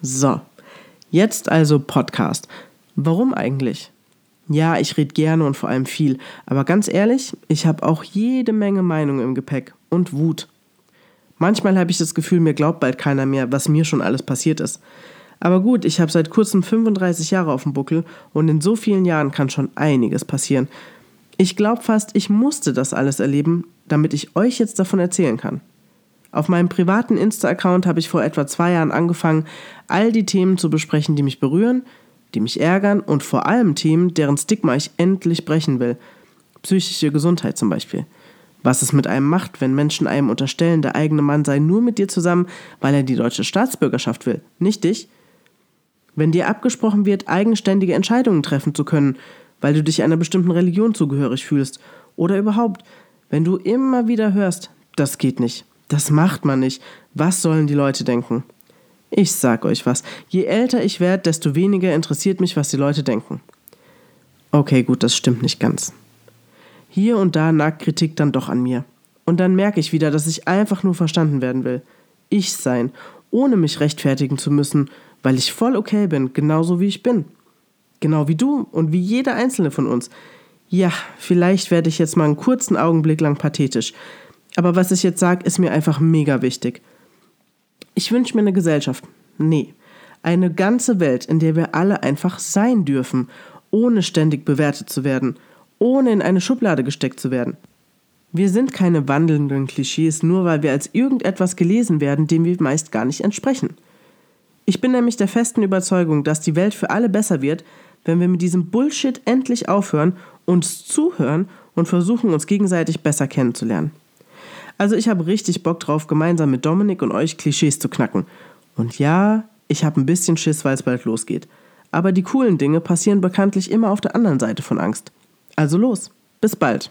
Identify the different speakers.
Speaker 1: So, jetzt also Podcast. Warum eigentlich? Ja, ich rede gerne und vor allem viel, aber ganz ehrlich, ich habe auch jede Menge Meinungen im Gepäck und Wut. Manchmal habe ich das Gefühl, mir glaubt bald keiner mehr, was mir schon alles passiert ist. Aber gut, ich habe seit kurzem 35 Jahre auf dem Buckel und in so vielen Jahren kann schon einiges passieren. Ich glaube fast, ich musste das alles erleben, damit ich euch jetzt davon erzählen kann. Auf meinem privaten Insta-Account habe ich vor etwa zwei Jahren angefangen, all die Themen zu besprechen, die mich berühren, die mich ärgern und vor allem Themen, deren Stigma ich endlich brechen will. Psychische Gesundheit zum Beispiel. Was es mit einem macht, wenn Menschen einem unterstellen, der eigene Mann sei nur mit dir zusammen, weil er die deutsche Staatsbürgerschaft will, nicht dich. Wenn dir abgesprochen wird, eigenständige Entscheidungen treffen zu können, weil du dich einer bestimmten Religion zugehörig fühlst. Oder überhaupt, wenn du immer wieder hörst, das geht nicht, das macht man nicht, was sollen die Leute denken? Ich sag euch was, je älter ich werde, desto weniger interessiert mich, was die Leute denken. Okay, gut, das stimmt nicht ganz. Hier und da nagt Kritik dann doch an mir. Und dann merke ich wieder, dass ich einfach nur verstanden werden will. Ich sein, ohne mich rechtfertigen zu müssen, weil ich voll okay bin, genauso wie ich bin. Genau wie du und wie jeder einzelne von uns. Ja, vielleicht werde ich jetzt mal einen kurzen Augenblick lang pathetisch. Aber was ich jetzt sage, ist mir einfach mega wichtig. Ich wünsche mir eine Gesellschaft. Nee. Eine ganze Welt, in der wir alle einfach sein dürfen, ohne ständig bewertet zu werden, ohne in eine Schublade gesteckt zu werden. Wir sind keine wandelnden Klischees, nur weil wir als irgendetwas gelesen werden, dem wir meist gar nicht entsprechen. Ich bin nämlich der festen Überzeugung, dass die Welt für alle besser wird, wenn wir mit diesem Bullshit endlich aufhören, uns zuhören und versuchen, uns gegenseitig besser kennenzulernen. Also ich habe richtig Bock drauf, gemeinsam mit Dominik und euch Klischees zu knacken. Und ja, ich habe ein bisschen Schiss, weil es bald losgeht. Aber die coolen Dinge passieren bekanntlich immer auf der anderen Seite von Angst. Also los, bis bald.